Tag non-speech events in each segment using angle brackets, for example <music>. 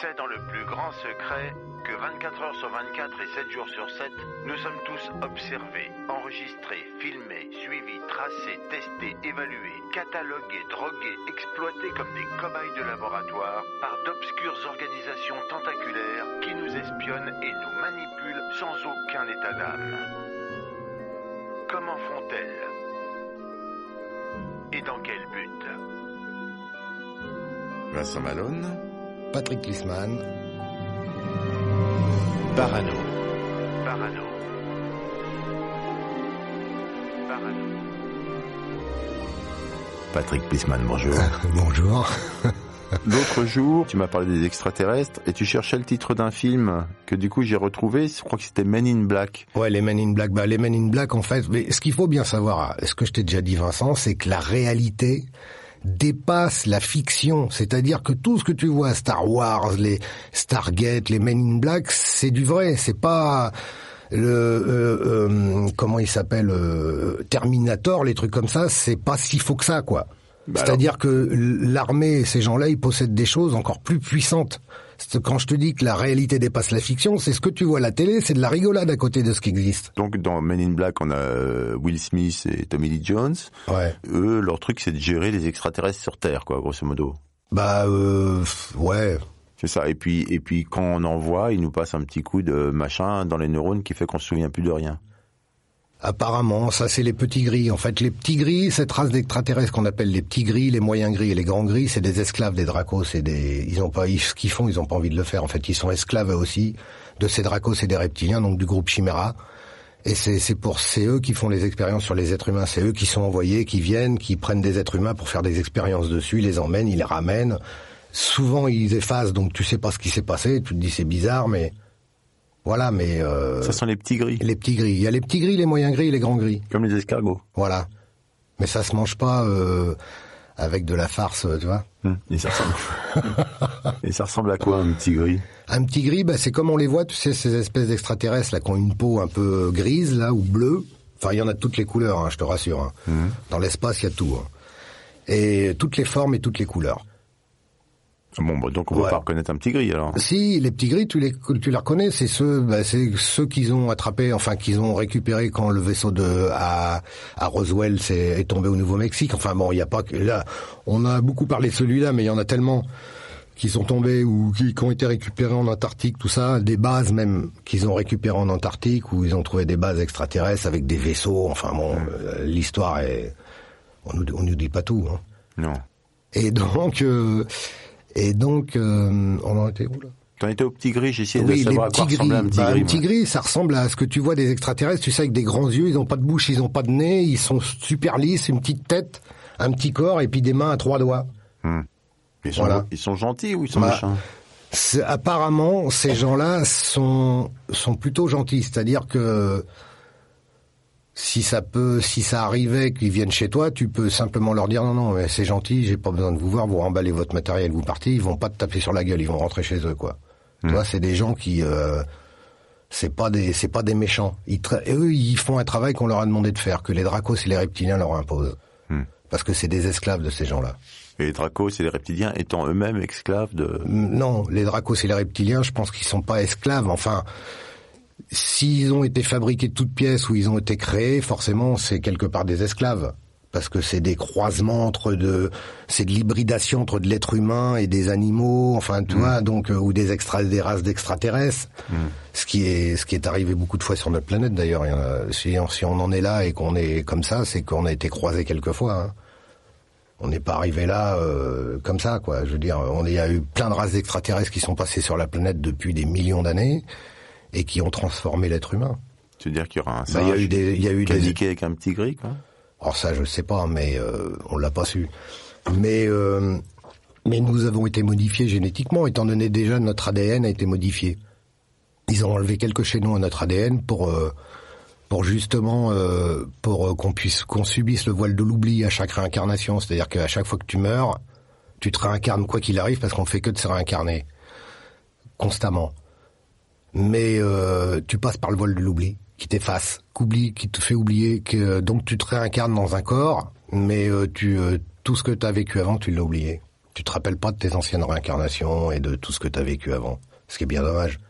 C'est dans le plus grand secret que 24 heures sur 24 et 7 jours sur 7, nous sommes tous observés, enregistrés, filmés, suivis, tracés, testés, évalués, catalogués, drogués, exploités comme des cobayes de laboratoire par d'obscures organisations tentaculaires qui nous espionnent et nous manipulent sans aucun état d'âme. Comment font-elles? Et dans quel but? Vincent Malone, Patrick Klisman, Parano. Parano. Parano. Patrick Plisman, bonjour. bonjour. <laughs> L'autre jour, tu m'as parlé des extraterrestres et tu cherchais le titre d'un film que du coup j'ai retrouvé, je crois que c'était Men in Black. Ouais, les Men in Black, bah, les Men in Black, en fait, mais ce qu'il faut bien savoir, ce que je t'ai déjà dit Vincent, c'est que la réalité dépasse la fiction. C'est-à-dire que tout ce que tu vois, Star Wars, les Stargate, les Men in Black, c'est du vrai. C'est pas le euh, euh, comment il s'appelle euh, Terminator, les trucs comme ça. C'est pas si faux que ça, quoi. Bah C'est-à-dire que l'armée, ces gens-là, ils possèdent des choses encore plus puissantes. Quand je te dis que la réalité dépasse la fiction, c'est ce que tu vois à la télé, c'est de la rigolade à côté de ce qui existe. Donc dans Men in Black, on a euh, Will Smith et Tommy Lee Jones. Ouais. Eux, leur truc, c'est de gérer les extraterrestres sur Terre, quoi, grosso modo. Bah euh, ouais. C'est ça. Et puis, et puis quand on en voit, ils nous passent un petit coup de machin dans les neurones qui fait qu'on se souvient plus de rien. Apparemment, ça c'est les petits gris. En fait, les petits gris, cette race d'extraterrestres qu'on appelle les petits gris, les moyens gris et les grands gris, c'est des esclaves des dracos. C'est des, ils ont pas, ce qu'ils font, ils ont pas envie de le faire. En fait, ils sont esclaves aussi de ces dracos et des reptiliens, donc du groupe Chimera. Et c'est, c'est pour, c'est eux qui font les expériences sur les êtres humains. C'est eux qui sont envoyés, qui viennent, qui prennent des êtres humains pour faire des expériences dessus, ils les emmènent, ils les ramènent. Souvent, ils effacent, donc tu sais pas ce qui s'est passé. Tu te dis c'est bizarre, mais voilà. Mais euh, Ça sont les petits gris, les petits gris. Il y a les petits gris, les moyens gris et les grands gris. comme les escargots. Voilà. Mais ça se mange pas euh, avec de la farce, tu vois. Hum, Et ça ressemble. <laughs> et ça ressemble à quoi un petit gris? Un petit gris, bah, c'est comme on les voit, tu sais, ces espèces d'extraterrestres là qui ont une peau un peu grise là ou bleue. Enfin, il y en a de toutes les couleurs, hein, je te rassure. hein. Dans l'espace, il y a tout. hein. Et toutes les formes et toutes les couleurs. Bon, bah, donc on peut Ouais. pas reconnaître un petit gris alors. Si les petits gris, tu les tu les reconnais, c'est ceux, bah, c'est ceux qu'ils ont attrapés, enfin qu'ils ont récupérés quand le vaisseau de à, à Roswell s'est- est tombé au Nouveau-Mexique. Enfin bon, il y a pas que là, on a beaucoup parlé de celui-là, mais il y en a tellement qui sont tombés ou qui, qui ont été récupérés en Antarctique, tout ça, des bases même qu'ils ont récupérées en Antarctique où ils ont trouvé des bases extraterrestres avec des vaisseaux. Enfin bon, euh, l'histoire est, on nous on nous dit pas tout. Hein. Non. Et donc euh, et donc euh, on en était où là? T'en étais au petit gris, j'ai essayé oui, de savoir à quoi gris. ressemblait un petit Bah, gris. un petit gris, ça ressemble à ce que tu vois des extraterrestres, tu sais, avec des grands yeux, ils ont pas de bouche, ils ont pas de nez, ils sont super lisses, une petite tête, un petit corps et puis des mains à trois doigts. Ils sont, Voilà. ils sont gentils ou ils sont Bah, méchants? Apparemment, ces gens-là sont sont plutôt gentils, c'est-à-dire que si ça peut, si ça arrivait qu'ils viennent chez toi, tu peux simplement leur dire non, non, mais c'est gentil, j'ai pas besoin de vous voir, vous remballez votre matériel, vous partez, ils vont pas te taper sur la gueule, ils vont rentrer chez eux, quoi. Tu vois, c'est des gens qui, euh, c'est pas des, c'est pas des méchants. Ils et eux, ils font un travail qu'on leur a demandé de faire, que les dracos et les reptiliens leur imposent, parce que c'est des esclaves de ces gens-là. Et les dracos et les reptiliens étant eux-mêmes esclaves de... Non, les dracos et les reptiliens, je pense qu'ils sont pas esclaves. Enfin, s'ils ont été fabriqués de toutes pièces ou ils ont été créés, forcément, c'est quelque part des esclaves. Parce que c'est des croisements entre de, c'est de l'hybridation entre de l'être humain et des animaux, enfin, tu vois, donc, euh, ou des extra, des races d'extraterrestres. Ce qui est, ce qui est arrivé beaucoup de fois sur notre planète, d'ailleurs. Si, on- si on en est là et qu'on est comme ça, c'est qu'on a été croisés quelquefois, hein. On n'est pas arrivé là euh, comme ça, quoi. Je veux dire, on il y a eu plein de races d'extraterrestres qui sont passées sur la planète depuis des millions d'années et qui ont transformé l'être humain. Tu veux dire qu'il y aura un Bah, il y a singe eu des, il y a eu des, avec un petit gris, quoi Alors ça, je sais pas, mais euh, on l'a pas su. Mais euh, mais nous avons été modifiés génétiquement, étant donné déjà notre ADN a été modifié. Ils ont enlevé quelques chaînons à notre ADN pour euh, pour justement euh, pour euh, qu'on puisse qu'on subisse le voile de l'oubli à chaque réincarnation. C'est-à-dire qu'à chaque fois que tu meurs, tu te réincarnes quoi qu'il arrive parce qu'on fait que de se réincarner constamment. Mais euh, tu passes par le voile de l'oubli qui t'efface, qu'oublie, qui te fait oublier que donc tu te réincarnes dans un corps, mais euh, tu euh, tout ce que tu as vécu avant, tu l'as oublié. Tu te rappelles pas de tes anciennes réincarnations et de tout ce que tu as vécu avant, ce qui est bien dommage.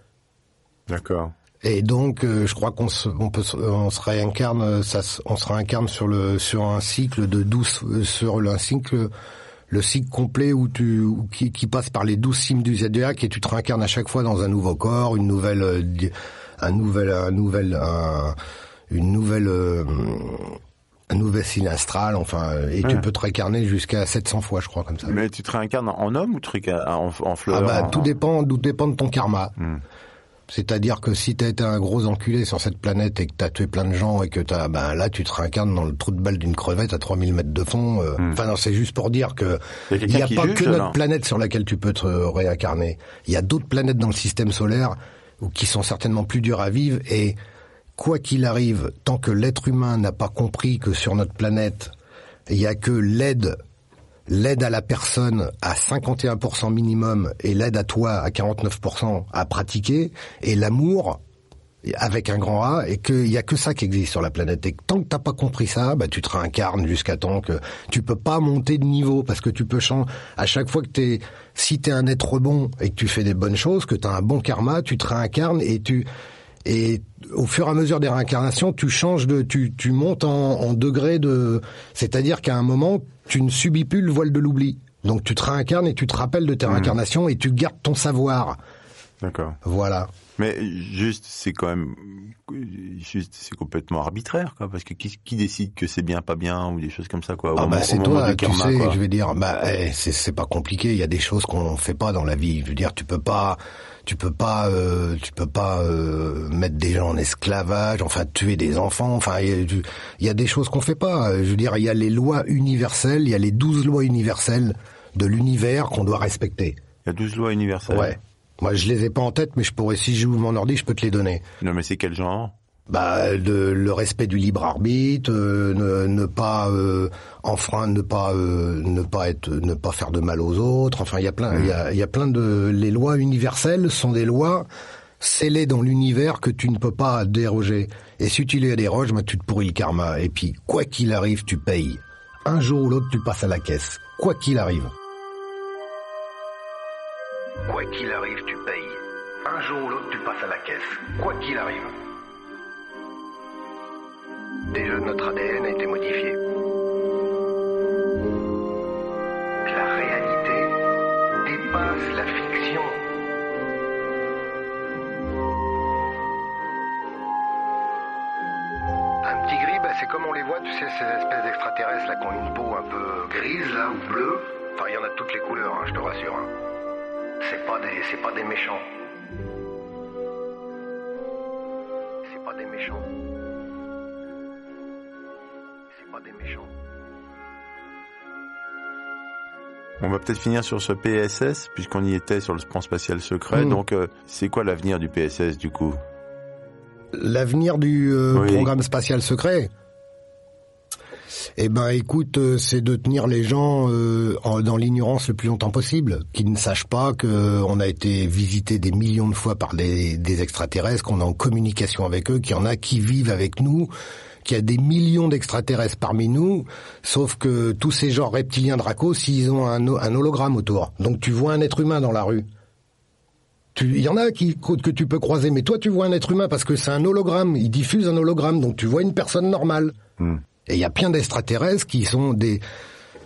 D'accord. Et donc, euh, je crois qu'on se, on peut, on se réincarne, euh, ça, on se réincarne sur le, sur un cycle de 12, euh, sur un cycle, le cycle complet où tu, où qui, qui passe par les 12 cimes du zodiaque et tu te réincarnes à chaque fois dans un nouveau corps, une nouvelle, euh, un nouvel, un nouvel, un- une nouvelle, euh, un nouvel signe astral, enfin, et tu peux te réincarner jusqu'à 700 fois, je crois, comme ça. Mais tu te réincarnes en homme ou réincarnes en, en fleur Ah bah, en- tout dépend, tout dépend de ton karma. Hmm. C'est-à-dire que si t'as été un gros enculé sur cette planète et que t'as tué plein de gens et que t'as, ben là, tu te réincarnes dans le trou de balle d'une crevette à 3000 mètres de fond. euh, Enfin, non, c'est juste pour dire que Il a n'y a pas juge, que notre planète sur laquelle tu peux te réincarner. Il y a d'autres planètes dans le système solaire ou qui sont certainement plus dures à vivre et quoi qu'il arrive, tant que l'être humain n'a pas compris que sur notre planète, il y a que l'aide l'aide à la personne à 51% minimum et l'aide à toi à 49% à pratiquer et l'amour avec un grand A et qu'il y a que ça qui existe sur la planète. Et que tant que t'as pas compris ça bah tu te réincarnes jusqu'à temps que tu peux pas monter de niveau parce que tu peux changer à chaque fois que t'es si t'es un être bon et que tu fais des bonnes choses que t'as un bon karma tu te réincarnes et tu et au fur et à mesure des réincarnations, tu changes de, tu, tu montes en, en degré de, c'est-à-dire qu'à un moment, tu ne subis plus le voile de l'oubli. Donc tu te réincarnes et tu te rappelles de tes réincarnations et tu gardes ton savoir. D'accord. Voilà. Mais juste, c'est quand même, juste, c'est complètement arbitraire, quoi, parce que qui, qui décide que c'est bien, pas bien, ou des choses comme ça, quoi. Ah bah c'est toi, tu karma, sais, quoi. je vais dire, bah eh, c'est c'est pas compliqué. Il y a des choses qu'on fait pas dans la vie. Je veux dire, tu peux pas, tu peux pas, euh, tu peux pas euh, mettre des gens en esclavage, enfin tuer des enfants. Enfin, il y y a des choses qu'on fait pas. Je veux dire, il y a les lois universelles, il y a les douze lois universelles de l'univers qu'on doit respecter. Il y a 12 lois universelles. Ouais. Moi, je les ai pas en tête, mais je pourrais, si j'ouvre mon ordi, je peux te les donner. Non, mais c'est quel genre? Bah, de, le respect du libre arbitre, euh, ne, ne pas euh, enfreindre, ne pas euh, ne pas être, ne pas faire de mal aux autres. Enfin, il y a plein, il y a, il y a plein de les lois universelles sont des lois scellées dans l'univers que tu ne peux pas déroger. Et si tu les déroges, bah, tu te pourris le karma. Et puis, quoi qu'il arrive, tu payes. Un jour ou l'autre, tu passes à la caisse. Quoi qu'il arrive. Quoi qu'il arrive, jour ou l'autre, tu passes à la caisse. Quoi qu'il arrive. Déjà, notre ADN a été modifié. La réalité dépasse la fiction. Un petit gris, bah, c'est comme on les voit, tu sais, ces espèces d'extraterrestres là qui ont une peau un peu grise là ou bleue. Enfin, il y en a toutes les couleurs, hein, je te rassure. hein. C'est pas c'est pas des méchants. Méchants. C'est pas des méchants. On va peut-être finir sur ce PSS, puisqu'on y était sur le plan spatial secret. Mm. Donc, euh, c'est quoi l'avenir du PSS, du coup? L'avenir du euh, Oui. programme spatial secret? Eh ben, écoute, euh, c'est de tenir les gens euh, dans l'ignorance le plus longtemps possible, qu'ils ne sachent pas qu'on a été visité des millions de fois par des, extraterrestres, qu'on est en communication avec eux, qu'il y en a qui vivent avec nous, qu'il y a des millions d'extraterrestres parmi nous, sauf que tous ces genres reptiliens Draco, s'ils ont un, ho- un hologramme autour. Donc tu vois un être humain dans la rue. Il y en a que tu peux croiser, mais toi tu vois un être humain parce que c'est un hologramme. Il diffuse un hologramme, donc tu vois une personne normale. Hmm. Et il y a plein d'extraterrestres qui sont des.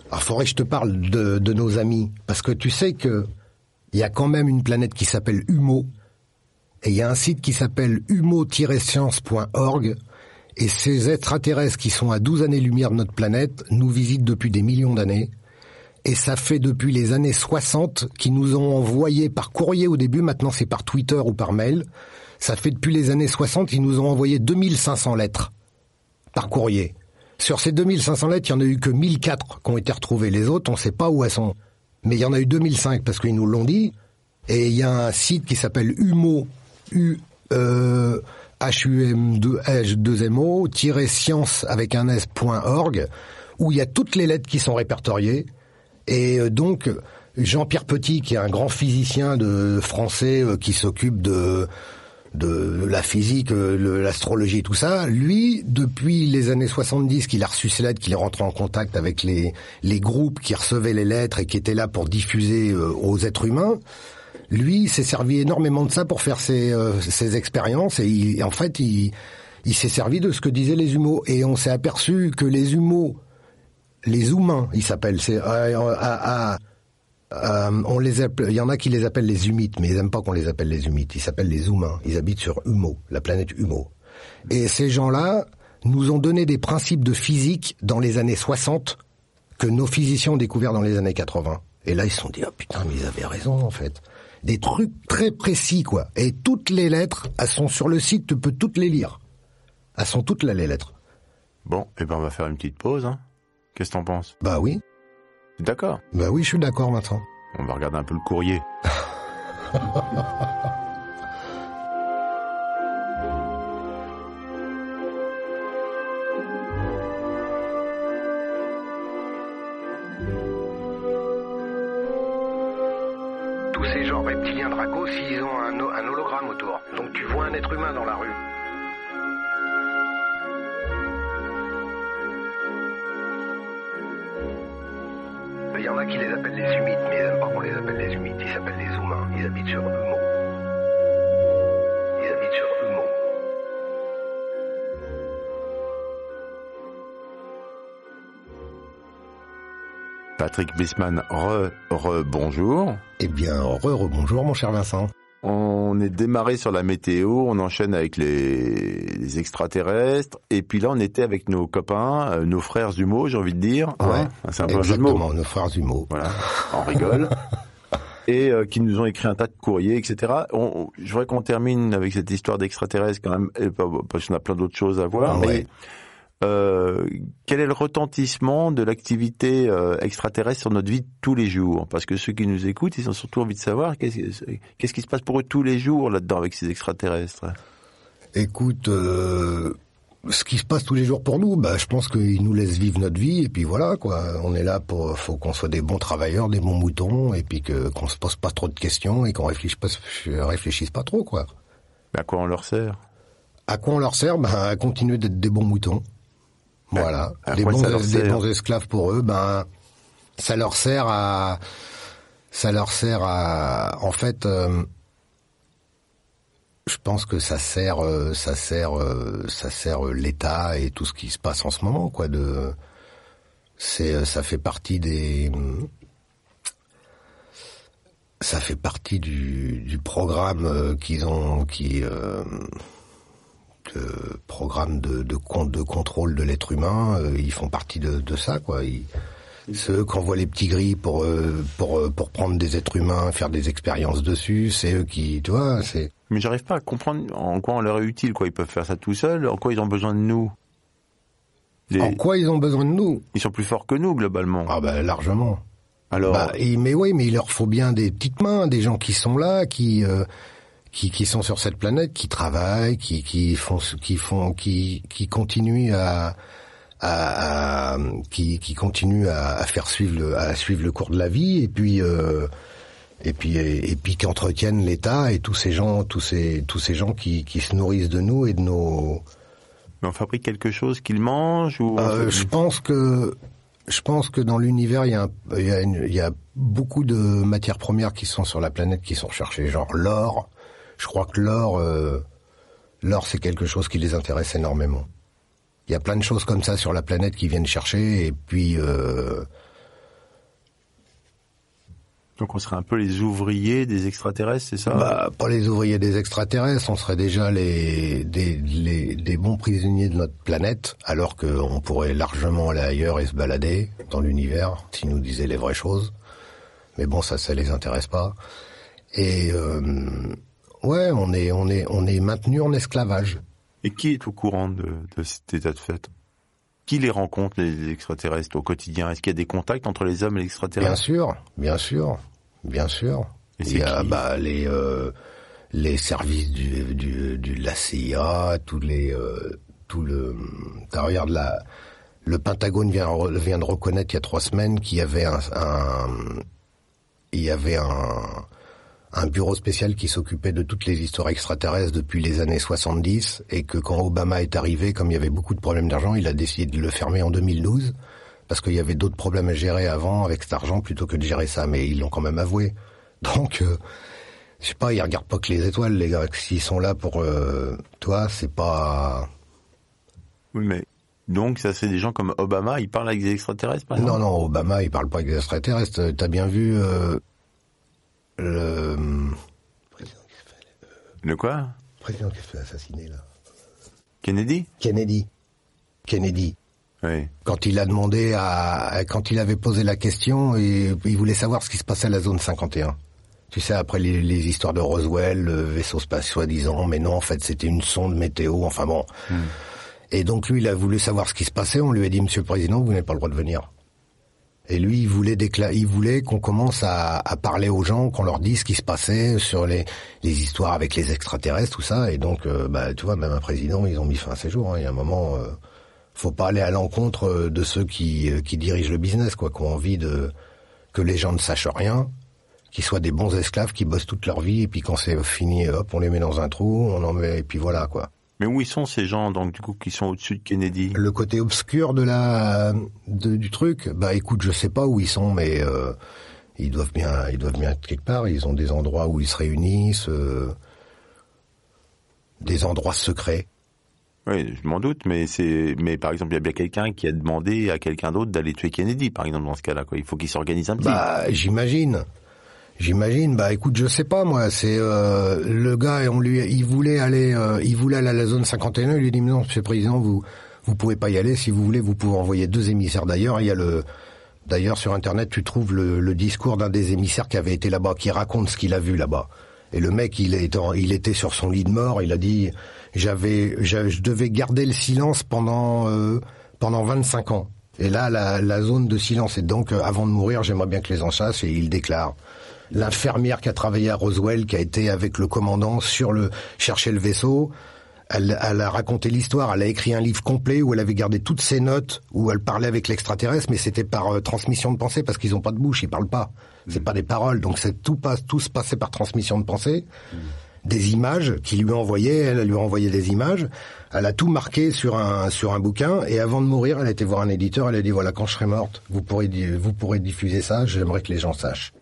Alors faudrait que je te parle de, de nos amis parce que tu sais que il y a quand même une planète qui s'appelle Humo et il y a un site qui s'appelle humo-science.org et ces extraterrestres qui sont à 12 années-lumière de notre planète nous visitent depuis des millions d'années. Et ça fait depuis les années 60 qu'ils nous ont envoyé par courrier au début, maintenant c'est par Twitter ou par mail. Ça fait depuis les années 60 qu'ils nous ont envoyé 2500 lettres par courrier Sur ces 2500 lettres, il y en a eu que 1004 qui ont été retrouvées. Les autres, on ne sait pas où elles sont. Mais il y en a eu 2005 parce qu'ils nous l'ont dit. Et il y a un site qui s'appelle Humo, U, euh, HUM2MO, science avec un S.org, où il y a toutes les lettres qui sont répertoriées. Et euh, donc, Jean-Pierre Petit, qui est un grand physicien de français euh, qui s'occupe de de la physique, euh, l'astrologie, tout ça, lui, depuis les années 70 qu'il a reçu ces lettres, qu'il est rentré en contact avec les, les groupes qui recevaient les lettres et qui étaient là pour diffuser aux êtres humains, lui, s'est servi énormément de ça pour faire ses, ses expériences et, en fait, il, il s'est servi de ce que disaient les humeaux. Et on s'est aperçu que les humeaux les humains, ils s'appellent. C'est euh, euh, euh, on les appelle, il y en a qui les appellent les humites, mais ils n'aiment pas qu'on les appelle les humites. Ils s'appellent les humains. Ils habitent sur Humo, la planète Humo. Et ces gens-là nous ont donné des principes de physique dans les années 60 que nos physiciens ont découvert dans les années 80. Et là, ils se sont dit, oh putain, mais ils avaient raison, en fait. Des trucs très précis, quoi. Et toutes les lettres, elles sont sur le site, tu peux toutes les lire. Elles sont toutes là, les lettres. Bon, et eh ben on va faire une petite pause, hein. Qu'est-ce que t'en penses? Bah oui. D'accord. Bah oui, je suis d'accord maintenant. On va regarder un peu le courrier. Tous ces gens reptiliens Draco, s'ils ont un, un hologramme autour. Donc tu vois un être humain dans la rue. A qui les appellent les humides, mais ils n'aiment pas qu'on les appelle les humides. Ils s'appellent les humains. Ils habitent sur Humo. Ils habitent sur Humo. Patrick Bisman, re, re, bonjour. Eh bien, re, re, bonjour, mon cher Vincent. On est démarré sur la météo, on enchaîne avec les, extraterrestres, et puis là on était avec nos copains, euh, nos frères jumeaux, j'ai envie de dire. Ouais, c'est un peu exactement, nos frères jumeaux. Voilà, on rigole. <laughs> et euh, qui nous ont écrit un tas de courriers, etc. On, je voudrais qu'on termine avec cette histoire d'extraterrestres quand même, parce qu'on a plein d'autres choses à voir. mais euh, quel est le retentissement de l'activité euh, extraterrestre sur notre vie tous les jours? Parce que ceux qui nous écoutent, ils ont surtout envie de savoir qu'est-ce qui se passe pour eux tous les jours là-dedans avec ces extraterrestres. Écoute, euh, ce qui se passe tous les jours pour nous, bah, je pense qu'ils nous laissent vivre notre vie et puis voilà quoi. On est là pour, faut qu'on soit des bons travailleurs, des bons moutons et puis que qu'on se pose pas trop de questions et qu'on réfléchisse pas, réfléchisse pas trop quoi. à quoi on leur sert? À quoi on leur sert? Bah, À continuer d'être des bons moutons. Voilà, des, bons, bons, esclaves pour eux, ben ça leur sert à ça leur sert à en fait euh, je pense que ça sert euh, ça sert euh, ça sert l'État et tout ce qui se passe en ce moment quoi de c'est ça fait partie des ça fait partie du, du programme qu'ils ont qui de programme de, de, de contrôle de l'être humain, euh, ils font partie de, de ça, quoi. Ils, ceux qui envoient les petits gris pour euh, pour euh, pour prendre des êtres humains, faire des expériences dessus, c'est eux qui, tu vois, c'est. Mais j'arrive pas à comprendre en quoi on leur est utile, quoi. Ils peuvent faire ça tout seuls. En quoi ils ont besoin de nous? En quoi ils ont besoin de nous? Ils sont plus forts que nous globalement. Ah ben largement. Alors. Bah, mais oui, mais il leur faut bien des petites mains, des gens qui sont là, qui qui, qui sont sur cette planète, qui travaillent, qui, qui font, qui font, qui, qui continuent à, à, qui, qui continuent à, à, faire suivre le, à suivre le cours de la vie, et puis, euh, et puis, et, puis qui entretiennent l'État et tous ces gens, tous ces, tous ces gens qui, qui se nourrissent de nous et de nos. Mais on fabrique quelque chose qu'ils mangent ou euh, Je pense que je pense que dans l'univers, il y a, il y, a il y a beaucoup de matières premières qui sont sur la planète qui sont recherchées, genre l'or, je crois que l'or, euh, l'or c'est quelque chose qui les intéresse énormément. Il y a plein de choses comme ça sur la planète qui viennent chercher et puis. Euh, Donc on serait un peu les ouvriers des extraterrestres, c'est ça? Bah, Pas les ouvriers des extraterrestres, on serait déjà les des, les, des bons prisonniers de notre planète, alors qu'on pourrait largement aller ailleurs et se balader dans l'univers, s'ils nous disaient les vraies choses. Mais bon, ça, ça les intéresse pas. Et euh, Ouais, on est, on est, on est maintenu en esclavage. Et qui est au courant de, de cet état de fait? Qui les rencontre les extraterrestres au quotidien? Est-ce qu'il y a des contacts entre les hommes et les Bien extraterrestres sûr, bien sûr, bien sûr. Et Il y a bah, les euh, les services du, du, du de la CIA, tous les euh, tout le t'as, regarde la le Pentagone vient vient de reconnaître il y a trois semaines qu'il y avait un, un il y avait un un bureau spécial qui s'occupait de toutes les histoires extraterrestres depuis les années 70 et que quand Obama est arrivé, comme il y avait beaucoup de problèmes d'argent, il a décidé de le fermer en 2012 parce qu'il y avait d'autres problèmes à gérer avant avec cet argent plutôt que de gérer ça, mais ils l'ont quand même avoué. <laughs> Donc, euh, je sais pas, ils regardent pas que les étoiles, les gars. S'ils sont là pour euh, toi, c'est pas. Oui, mais donc ça c'est des gens comme Obama, ils parlent avec des extraterrestres par Non, exemple? non, Obama, il parle pas avec des extraterrestres. T'as bien vu euh, le président qui se fait, Le quoi? Le président qui se fait assassiner là? Kennedy? Kennedy. Kennedy. Oui. Quand il a demandé à, quand il avait posé la question, et il voulait savoir ce qui se passait à la zone 51. Tu sais, après les, les histoires de Roswell, le vaisseau spatial soi-disant, mais non, en fait, c'était une sonde météo, enfin bon. Et donc lui, il a voulu savoir ce qui se passait. On lui a dit, Monsieur le Président, vous n'avez pas le droit de venir. Et lui, il voulait décla- il voulait qu'on commence à, à parler aux gens, qu'on leur dise ce qui se passait sur les, les histoires avec les extraterrestres, tout ça. Et donc, euh, bah, tu vois, même un président, ils ont mis fin à ses jours. hein. Il y a un moment, euh, faut pas aller à l'encontre euh, de ceux qui, euh, qui dirigent le business, quoi, qui ont envie de que les gens ne sachent rien, qu'ils soient des bons esclaves qui bossent toute leur vie, et puis quand c'est fini, hop, on les met dans un trou, on en met, et puis voilà, quoi. Mais où ils sont ces gens donc du coup qui sont au-dessus de Kennedy? Le côté obscur de la de- du truc, bah écoute, je sais pas où ils sont, mais euh, ils doivent bien, ils doivent bien être quelque part. Ils ont des endroits où ils se réunissent, euh, des endroits secrets. Oui, je m'en doute, mais c'est mais par exemple il y a bien quelqu'un qui a demandé à quelqu'un d'autre d'aller tuer Kennedy, par exemple dans ce cas-là. Quoi. Il faut qu'il s'organise un petit. Bah j'imagine. J'imagine, bah écoute, je sais pas moi, c'est euh, le gars, on lui, il voulait aller, euh, il voulait aller à la zone 51, il lui dit non, Monsieur le Président, vous, vous pouvez pas y aller. Si vous voulez, vous pouvez envoyer deux émissaires d'ailleurs. Il y a le, d'ailleurs sur Internet, tu trouves le, le discours d'un des émissaires qui avait été là-bas, qui raconte ce qu'il a vu là-bas. Et le mec, il est, en- il était sur son lit de mort. Il a dit, j'avais, j'a- je devais garder le silence pendant, euh, pendant 25 ans. Et là, la, la zone de silence. Et donc, euh, avant de mourir, j'aimerais bien que les en sachent. Et il déclare l'infirmière qui a travaillé à Roswell, qui a été avec le commandant sur le chercher le vaisseau. Elle, elle a raconté l'histoire. Elle a écrit un livre complet où elle avait gardé toutes ses notes, où elle parlait avec l'extraterrestre, mais c'était par euh, transmission de pensée parce qu'ils ont pas de bouche, ils parlent pas. C'est pas des paroles, donc c'est tout passe, tout se passait par transmission de pensée. Des images qu'il lui envoyait, elle, elle lui envoyait des images. Elle a tout marqué sur un sur un bouquin et avant de mourir, elle a été voir un éditeur. Elle a dit voilà quand je serai morte, vous pourrez vous pourrez diffuser ça. J'aimerais que les gens sachent.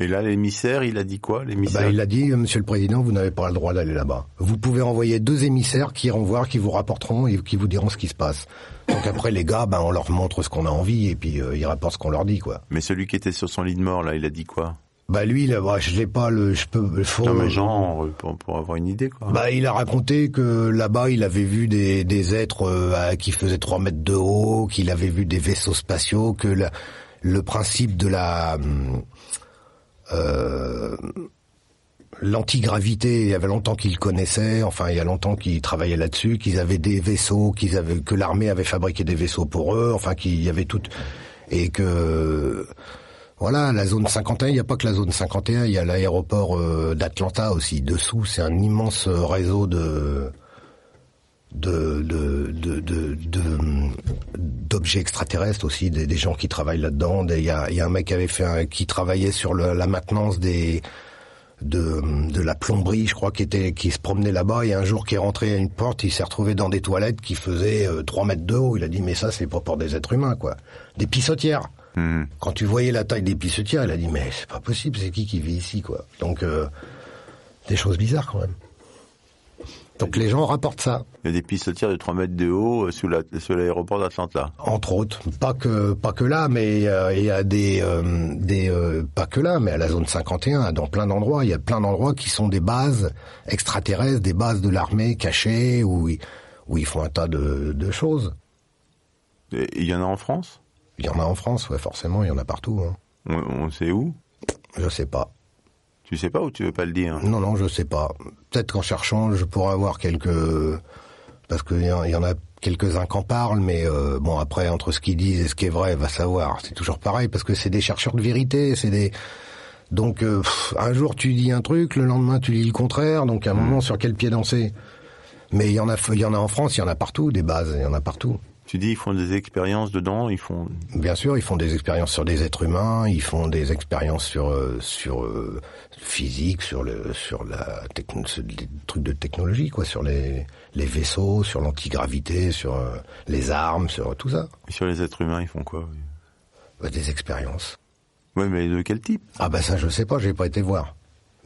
Et là l'émissaire, il a dit quoi L'émissaire Bah, il a dit, euh, Monsieur le Président, vous n'avez pas le droit d'aller là-bas. Vous pouvez envoyer deux émissaires qui iront voir, qui vous rapporteront et qui vous diront ce qui se passe. Donc après, les gars, ben, on leur montre ce qu'on a envie et puis euh, ils rapportent ce qu'on leur dit, quoi. Mais celui qui était sur son lit de mort là, il a dit quoi? Bah lui, là, bah, je l'ai pas, le, je peux, faut. Non mais genre euh, pour, pour avoir une idée quoi. Bah, il a raconté que là-bas, il avait vu des, des êtres euh, qui faisaient 3 mètres de haut, qu'il avait vu des vaisseaux spatiaux, que la- le principe de la hum, euh, l'antigravité, il y avait longtemps qu'il le connaissait, enfin il y a longtemps qu'il travaillait là-dessus, qu'ils avaient des vaisseaux, qu'ils avaient que l'armée avait fabriqué des vaisseaux pour eux, enfin qu'il y avait tout et que voilà, la zone 51, il n'y a pas que la zone 51, il y a l'aéroport euh, d'Atlanta aussi. Dessous, c'est un immense euh, réseau de de de de de- de- d'objets extraterrestres aussi, des, des gens qui travaillent là-dedans. Il y a, il y a un mec qui avait fait un- qui travaillait sur le- la maintenance des de, de la plomberie, je crois, qui était qui se promenait là-bas et un jour qui est rentré à une porte, il s'est retrouvé dans des toilettes qui faisaient euh, 3 mètres de haut. Il a dit mais ça c'est pas pour des êtres humains quoi, des pissotières. Hmm. Quand tu voyais la taille des pissotières, il a dit mais c'est pas possible, c'est qui qui vit ici quoi. Donc euh, des choses bizarres quand même. Donc les gens rapportent ça, Il y a des pissotières de 3 mètres de haut euh, sous la sous l'aéroport d'Atlanta. entre autres. Pas que pas que là, mais euh, il y a des euh, des euh, pas que là, mais à la zone 51, dans plein d'endroits, il y a plein d'endroits qui sont des bases extraterrestres, des bases de l'armée cachées où ils, où ils font un tas de, de choses. Et Il y en a en France? Il y en a en France, ouais, forcément, il y en a partout. Hein. on, on sait où? Je sais pas. Tu sais pas ou tu veux pas le dire? Non, non, je sais pas. Peut-être qu'en cherchant, je pourrais avoir quelques... Parce qu'il y, en- y en a quelques-uns qu'en parlent, mais euh, bon après entre ce qu'ils disent et ce qui est vrai, va savoir. C'est toujours pareil parce que c'est des chercheurs de vérité, c'est des donc euh, un jour tu dis un truc, le lendemain tu dis le contraire, donc à un moment sur quel pied danser? Mais il y en a, il y en a en France, il y en a partout des bases, il y en a partout. Tu dis ils font des expériences dedans, ils font. Bien sûr, ils font des expériences sur des êtres humains, ils font des expériences sur euh, sur euh, physique, sur le sur la techn... des trucs de technologie quoi, sur les les vaisseaux, sur l'antigravité, sur euh, les armes, sur tout ça. Et sur les êtres humains, ils font quoi bah, Des expériences. Oui, mais de quel type? Ah bah ça je sais pas, j'ai pas été voir.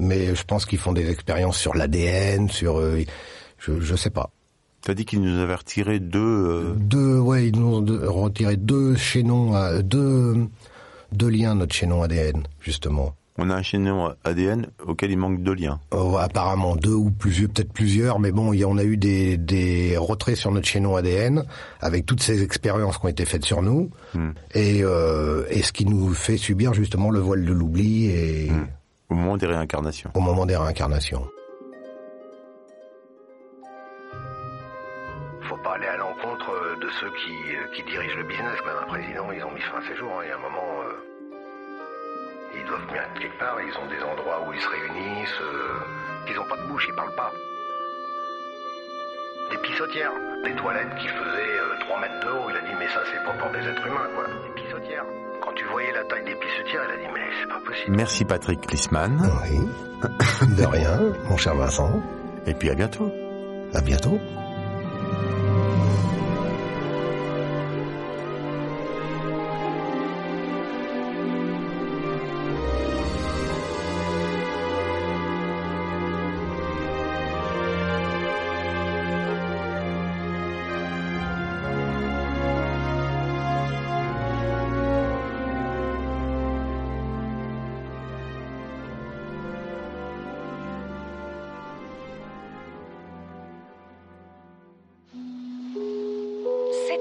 Mais je pense qu'ils font des expériences sur l'ADN, sur je je sais pas. T'as dit qu'ils nous avaient retiré deux. Euh... Deux, ouais, ils nous ont retiré deux chaînons, à, deux, deux liens notre chaînon ADN, justement. On a un chaînon ADN auquel il manque deux liens. Oh, apparemment deux ou plusieurs, peut-être plusieurs, mais bon, on a eu des, des retraits sur notre chaînon ADN avec toutes ces expériences qui ont été faites sur nous hmm. et, euh, et ce qui nous fait subir justement le voile de l'oubli et hmm. au moment des réincarnations. Au moment des réincarnations. Ceux qui, euh, qui, dirigent le business, même un président, ils ont mis fin à ces jours. Hein. Il y a un moment, euh, ils doivent bien être quelque part, ils ont des endroits où ils se réunissent, euh, ils n'ont pas de bouche, ils parlent pas. Des pissotières, des toilettes qui faisaient 3 mètres de haut, il a dit mais ça c'est pas pour des êtres humains quoi, des pissotières. Quand tu voyais la taille des pissotières, il a dit mais c'est pas possible. Merci Patrick Klisman. Oui. De rien, mon cher Vincent. Et puis à bientôt. À bientôt.